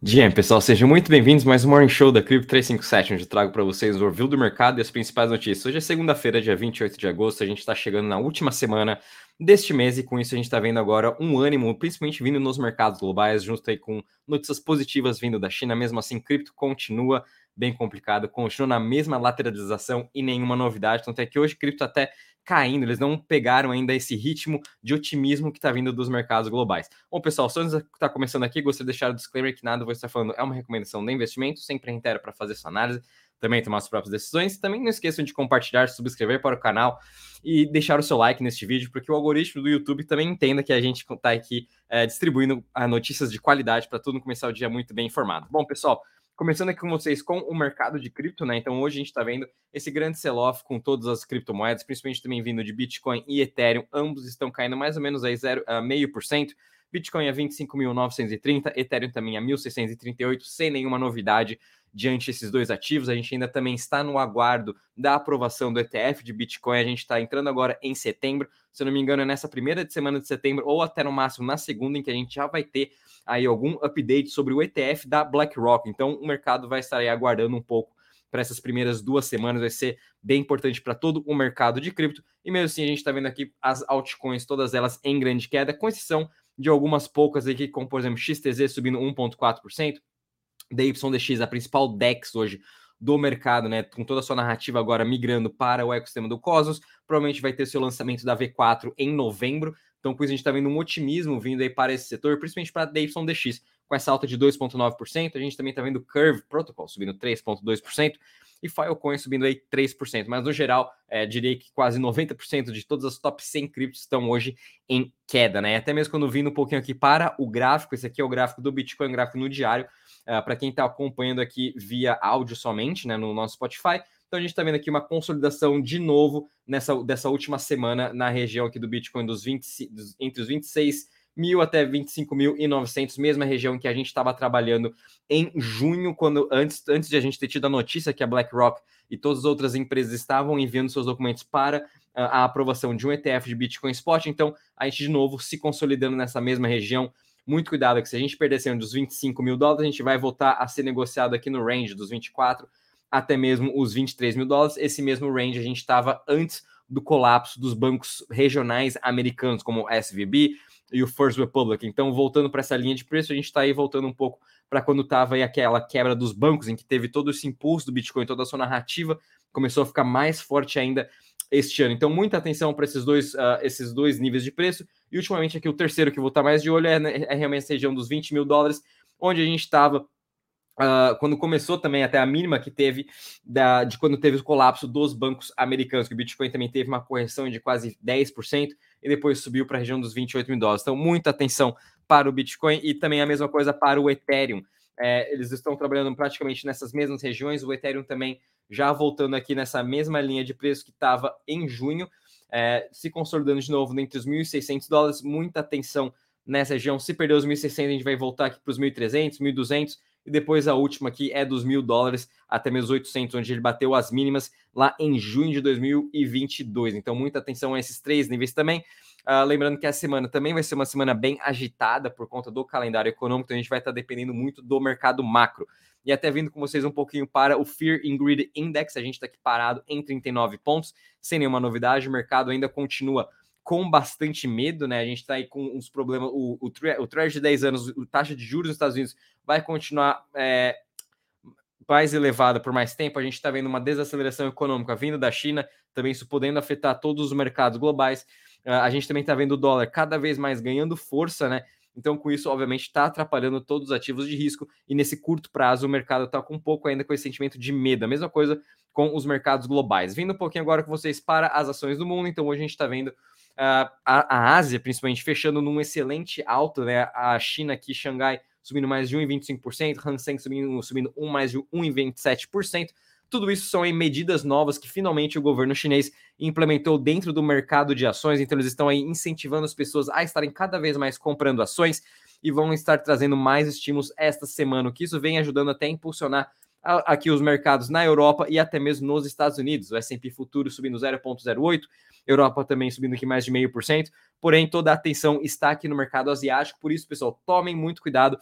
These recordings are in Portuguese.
Dia, pessoal, sejam muito bem-vindos mais um Morning Show da Cripto 357, onde eu trago para vocês o overview do mercado e as principais notícias. Hoje é segunda-feira, dia 28 de agosto, a gente está chegando na última semana deste mês e com isso a gente está vendo agora um ânimo, principalmente vindo nos mercados globais, junto aí com notícias positivas vindo da China, mesmo assim, cripto continua bem complicado, continua na mesma lateralização e nenhuma novidade, tanto é que hoje cripto até caindo, eles não pegaram ainda esse ritmo de otimismo que está vindo dos mercados globais. Bom, pessoal, só antes de estar tá começando aqui, gostaria de deixar o disclaimer que nada vou estar falando é uma recomendação de investimento, sempre reitero para fazer sua análise, também tomar as próprias decisões. Também não esqueçam de compartilhar, subscrever para o canal e deixar o seu like neste vídeo, porque o algoritmo do YouTube também entenda que a gente está aqui é, distribuindo ah, notícias de qualidade para todo mundo começar o dia muito bem informado. Bom, pessoal, Começando aqui com vocês com o mercado de cripto, né? Então hoje a gente está vendo esse grande sell-off com todas as criptomoedas, principalmente também vindo de Bitcoin e Ethereum. Ambos estão caindo mais ou menos aí 0,5%. Uh, Bitcoin a 25.930, Ethereum também a 1.638, sem nenhuma novidade diante desses dois ativos. A gente ainda também está no aguardo da aprovação do ETF de Bitcoin. A gente está entrando agora em setembro, se eu não me engano, é nessa primeira semana de setembro, ou até no máximo na segunda, em que a gente já vai ter aí algum update sobre o ETF da BlackRock. Então o mercado vai estar aí aguardando um pouco para essas primeiras duas semanas, vai ser bem importante para todo o mercado de cripto. E mesmo assim, a gente está vendo aqui as altcoins, todas elas em grande queda, com exceção de algumas poucas aqui, como por exemplo XTZ subindo 1,4%, DYDX, a principal DEX hoje do mercado, né, com toda a sua narrativa agora migrando para o ecossistema do Cosmos, provavelmente vai ter seu lançamento da V4 em novembro, então, com isso, a gente está vendo um otimismo vindo aí para esse setor, principalmente para a DYDX, com essa alta de 2,9%. A gente também está vendo Curve Protocol subindo 3,2% e Filecoin subindo aí 3%. Mas, no geral, é, diria que quase 90% de todas as top 100 criptos estão hoje em queda, né? Até mesmo quando vindo um pouquinho aqui para o gráfico, esse aqui é o gráfico do Bitcoin, gráfico no diário, uh, para quem está acompanhando aqui via áudio somente, né, no nosso Spotify, então a gente está vendo aqui uma consolidação de novo nessa dessa última semana na região aqui do Bitcoin dos 20, dos, entre os 26 mil até 25.900, mesma região que a gente estava trabalhando em junho, quando antes, antes de a gente ter tido a notícia que a BlackRock e todas as outras empresas estavam enviando seus documentos para a, a aprovação de um ETF de Bitcoin Spot. Então, a gente de novo se consolidando nessa mesma região. Muito cuidado que se a gente perder dos 25 mil dólares, a gente vai voltar a ser negociado aqui no range dos 24 até mesmo os 23 mil dólares. Esse mesmo range a gente estava antes do colapso dos bancos regionais americanos, como o SVB e o First Republic. Então, voltando para essa linha de preço, a gente está aí voltando um pouco para quando estava aí aquela quebra dos bancos, em que teve todo esse impulso do Bitcoin, toda a sua narrativa começou a ficar mais forte ainda este ano. Então, muita atenção para esses dois, uh, esses dois níveis de preço. E ultimamente aqui o terceiro que vou estar mais de olho é, né, é realmente essa região dos 20 mil dólares, onde a gente estava Uh, quando começou também até a mínima que teve da, de quando teve o colapso dos bancos americanos, que o Bitcoin também teve uma correção de quase 10% e depois subiu para a região dos 28 mil dólares. Então, muita atenção para o Bitcoin e também a mesma coisa para o Ethereum. É, eles estão trabalhando praticamente nessas mesmas regiões, o Ethereum também já voltando aqui nessa mesma linha de preço que estava em junho, é, se consolidando de novo entre os 1.600 dólares, muita atenção nessa região. Se perder os 1.600, a gente vai voltar aqui para os 1.300, 1.200 e depois a última aqui é dos mil dólares até menos 800, onde ele bateu as mínimas lá em junho de 2022. Então, muita atenção a esses três níveis também. Uh, lembrando que a semana também vai ser uma semana bem agitada por conta do calendário econômico, então a gente vai estar dependendo muito do mercado macro. E até vindo com vocês um pouquinho para o Fear and Greed Index, a gente está aqui parado em 39 pontos, sem nenhuma novidade, o mercado ainda continua com bastante medo, né? A gente está aí com uns problemas. O, o, o de 10 anos, a taxa de juros nos Estados Unidos vai continuar é, mais elevada por mais tempo. A gente está vendo uma desaceleração econômica vindo da China, também isso podendo afetar todos os mercados globais. Uh, a gente também está vendo o dólar cada vez mais ganhando força, né? Então, com isso, obviamente, está atrapalhando todos os ativos de risco, e nesse curto prazo o mercado está com um pouco ainda com esse sentimento de medo. A mesma coisa com os mercados globais. Vindo um pouquinho agora com vocês para as ações do mundo, então hoje a gente está vendo a, a Ásia, principalmente, fechando num excelente alto, né? A China aqui, Xangai, subindo mais de 1,25%, Hang Seng subindo, subindo um, mais de 1,27%. Tudo isso são medidas novas que finalmente o governo chinês implementou dentro do mercado de ações, então eles estão aí incentivando as pessoas a estarem cada vez mais comprando ações e vão estar trazendo mais estímulos esta semana, o que isso vem ajudando até a impulsionar aqui os mercados na Europa e até mesmo nos Estados Unidos. O S&P futuro subindo 0,08, Europa também subindo aqui mais de meio por cento. Porém, toda a atenção está aqui no mercado asiático. Por isso, pessoal, tomem muito cuidado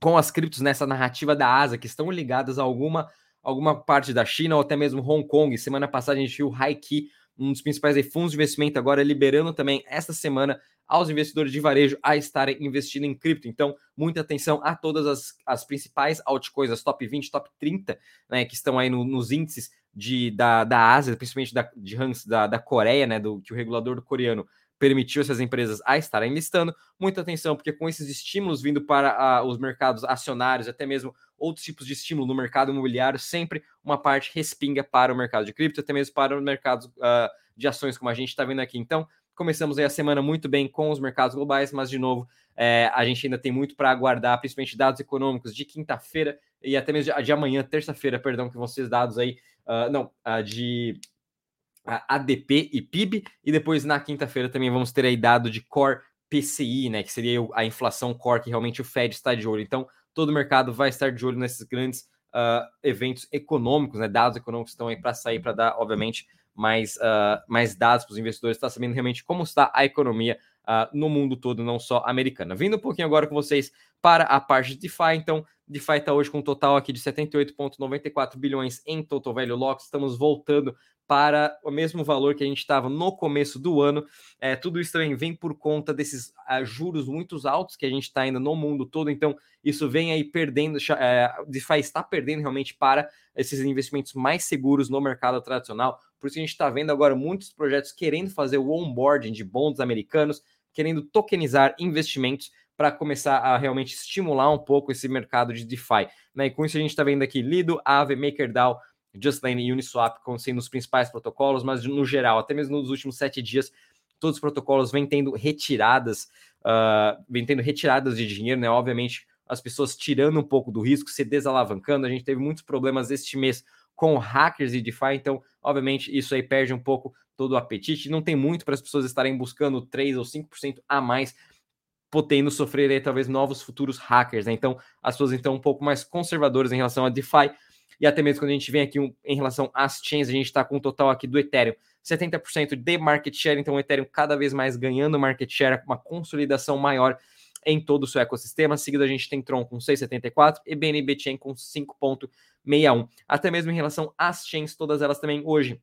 com as criptos nessa narrativa da Asa, que estão ligadas a alguma, alguma parte da China ou até mesmo Hong Kong. Semana passada a gente viu o Haiki, um dos principais fundos de investimento, agora liberando também esta semana aos investidores de varejo a estarem investindo em cripto. Então, muita atenção a todas as, as principais altcoins, as top 20, top 30, né, que estão aí no, nos índices de, da, da Ásia, principalmente da, de Hans, da, da Coreia, né, do que o regulador do coreano permitiu essas empresas a estarem listando. Muita atenção, porque com esses estímulos vindo para uh, os mercados acionários, até mesmo outros tipos de estímulo no mercado imobiliário, sempre uma parte respinga para o mercado de cripto, até mesmo para o mercado uh, de ações, como a gente está vendo aqui. Então, começamos aí a semana muito bem com os mercados globais, mas de novo, é, a gente ainda tem muito para aguardar, principalmente dados econômicos de quinta-feira e até mesmo de, de amanhã, terça-feira, perdão, que vão ser dados aí, uh, não, uh, de ADP e PIB, e depois na quinta-feira também vamos ter aí dado de Core PCI, né, que seria a inflação core que realmente o Fed está de olho. Então, todo o mercado vai estar de olho nesses grandes uh, eventos econômicos, né, dados econômicos estão aí para sair, para dar, obviamente, mais, uh, mais dados para os investidores, está sabendo realmente como está a economia uh, no mundo todo, não só americana. Vindo um pouquinho agora com vocês para a parte de DeFi, então, DeFi está hoje com um total aqui de 78,94 bilhões em total value lock, estamos voltando para o mesmo valor que a gente estava no começo do ano. É, tudo isso também vem por conta desses uh, juros muito altos que a gente está ainda no mundo todo. Então, isso vem aí perdendo, é, DeFi está perdendo realmente para esses investimentos mais seguros no mercado tradicional. Por isso a gente está vendo agora muitos projetos querendo fazer o onboarding de bonds americanos, querendo tokenizar investimentos para começar a realmente estimular um pouco esse mercado de DeFi. Né? E com isso a gente está vendo aqui Lido, Aave, MakerDAO, Justlane e Uniswap como sendo os principais protocolos, mas no geral, até mesmo nos últimos sete dias, todos os protocolos vêm tendo retiradas, uh, vêm tendo retiradas de dinheiro, né? Obviamente, as pessoas tirando um pouco do risco, se desalavancando. A gente teve muitos problemas este mês com hackers e DeFi, então, obviamente, isso aí perde um pouco todo o apetite. Não tem muito para as pessoas estarem buscando 3 ou 5% a mais, podendo sofrer aí, talvez novos futuros hackers, né? Então, as pessoas estão um pouco mais conservadoras em relação a DeFi e até mesmo quando a gente vem aqui um, em relação às chains, a gente está com um total aqui do Ethereum 70% de market share, então o Ethereum cada vez mais ganhando market share, uma consolidação maior em todo o seu ecossistema. Seguido a gente tem Tron com 6,74 e BNB Chain com 5,61. Até mesmo em relação às chains, todas elas também hoje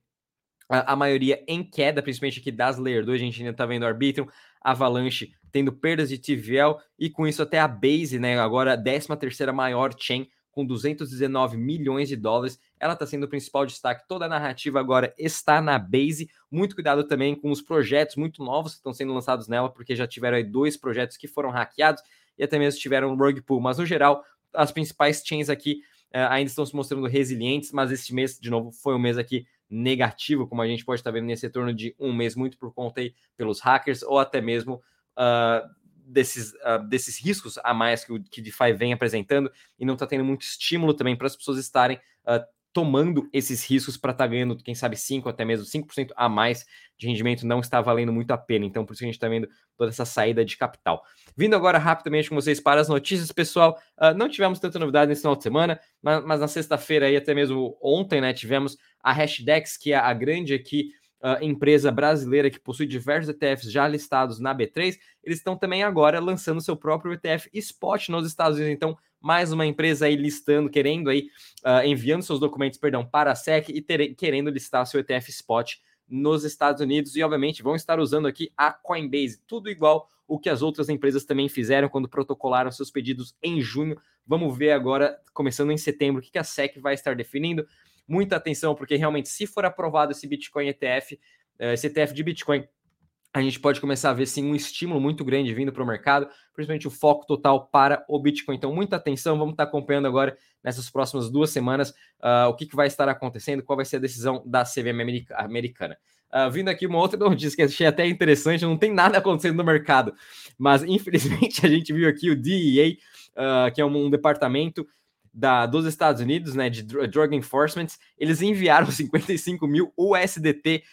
a, a, maioria em queda, principalmente aqui das Layer 2, a gente ainda está vendo Arbitrum, Avalanche tendo perdas de TVL e com isso até a Base, né, agora a 13 terceira maior chain com 219 milhões de dólares. Ela está sendo o principal destaque. Toda a narrativa agora está na base. Muito cuidado também com os projetos muito novos que estão sendo lançados nela, porque já tiveram aí dois projetos que foram hackeados e até mesmo tiveram rug pull. Mas no geral, as principais chains aqui uh, ainda estão se mostrando resilientes, mas este mês, de novo, foi um mês aqui negativo, como a gente pode estar vendo nesse retorno de um mês, muito por conta aí pelos hackers ou até mesmo uh, desses, uh, desses riscos a mais que o que DeFi vem apresentando e não está tendo muito estímulo também para as pessoas estarem uh, tomando esses riscos para estar tá ganhando, quem sabe, 5 até mesmo 5% a mais de rendimento não está valendo muito a pena. Então, por isso que a gente está vendo toda essa saída de capital. Vindo agora rapidamente com vocês para as notícias, pessoal. Uh, não tivemos tanta novidade nesse final de semana, mas, mas na sexta-feira aí, até mesmo ontem, né, tivemos a Hashdex, que é a grande aqui uh, empresa brasileira que possui diversos ETFs já listados na B3, eles estão também agora lançando seu próprio ETF Spot nos Estados Unidos. Então, mais uma empresa aí listando, querendo aí, uh, enviando seus documentos, perdão, para a SEC e ter, querendo listar seu ETF Spot nos Estados Unidos e, obviamente, vão estar usando aqui a Coinbase, tudo igual o que as outras empresas também fizeram quando protocolaram seus pedidos em junho. Vamos ver agora, começando em setembro, o que a SEC vai estar definindo muita atenção, porque realmente, se for aprovado esse Bitcoin ETF, eh, esse ETF de Bitcoin, a gente pode começar a ver sim um estímulo muito grande vindo para o mercado, principalmente o foco total para o Bitcoin. Então, muita atenção, vamos estar acompanhando agora nessas próximas duas semanas uh, o que, que, vai estar acontecendo, qual vai ser a decisão da CVM americana. Uh, vindo aqui uma outra notícia que achei até interessante, não tem nada acontecendo no mercado, mas infelizmente a gente viu aqui o DEA, uh, que é um, um departamento da, dos Estados Unidos, né, de Drug Enforcement, eles enviaram 55 mil USDT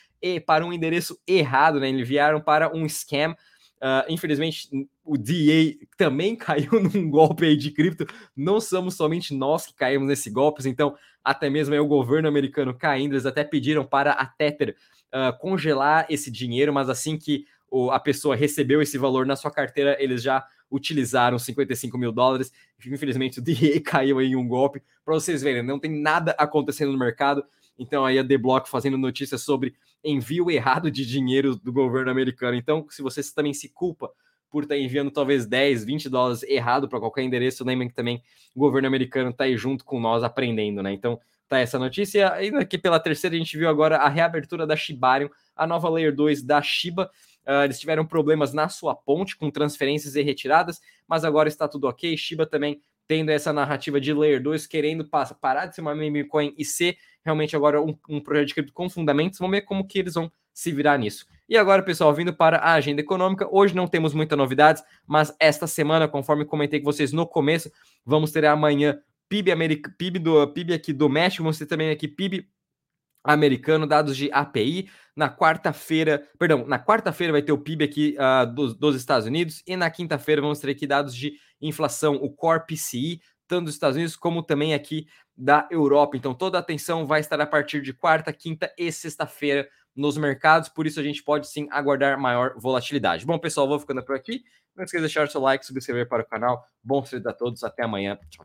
para um endereço errado, né, enviaram para um scam. Uh, infelizmente, o DA também caiu num golpe aí de cripto. Não somos somente nós que caímos nesse golpe, então até mesmo o governo americano caindo, eles até pediram para a Tether uh, congelar esse dinheiro, mas assim que o, a pessoa recebeu esse valor na sua carteira, eles já utilizaram 55 mil dólares. Infelizmente, o DA caiu em um golpe. Para vocês verem, não tem nada acontecendo no mercado. Então, aí a The Block fazendo notícias sobre envio errado de dinheiro do governo americano. Então, se você também se culpa por estar tá enviando talvez 10, 20 dólares errado para qualquer endereço, lembrem que também o governo americano está aí junto com nós aprendendo, né? Então, tá essa notícia. E aqui pela terceira, a gente viu agora a reabertura da Shibarium, a nova Layer 2 da Shiba. Uh, eles tiveram problemas na sua ponte com transferências e retiradas, mas agora está tudo ok. Shiba também tendo essa narrativa de Layer 2, querendo parar de ser uma meme coin e ser realmente agora um, um projeto de cripto com fundamentos. Vamos ver como que eles vão se virar nisso. E agora, pessoal, vindo para a agenda econômica, hoje não temos muitas novidades, mas esta semana, conforme comentei com vocês no começo, vamos ter amanhã PIB, America, PIB, do, PIB aqui do México, vamos ter também aqui PIB americano, dados de API. Na quarta-feira, perdão, na quarta-feira vai ter o PIB aqui uh, dos, dos, Estados Unidos e na quinta-feira vamos ter aqui dados de inflação, o Core PCI, tanto dos Estados Unidos como também aqui da Europa. Então toda a atenção vai estar a partir de quarta, quinta e sexta-feira nos mercados, por isso a gente pode sim aguardar maior volatilidade. Bom, pessoal, vou ficando por aqui. Não esqueça de deixar seu like, subscrever para o canal. Bom cedo a todos, até amanhã. Tchau.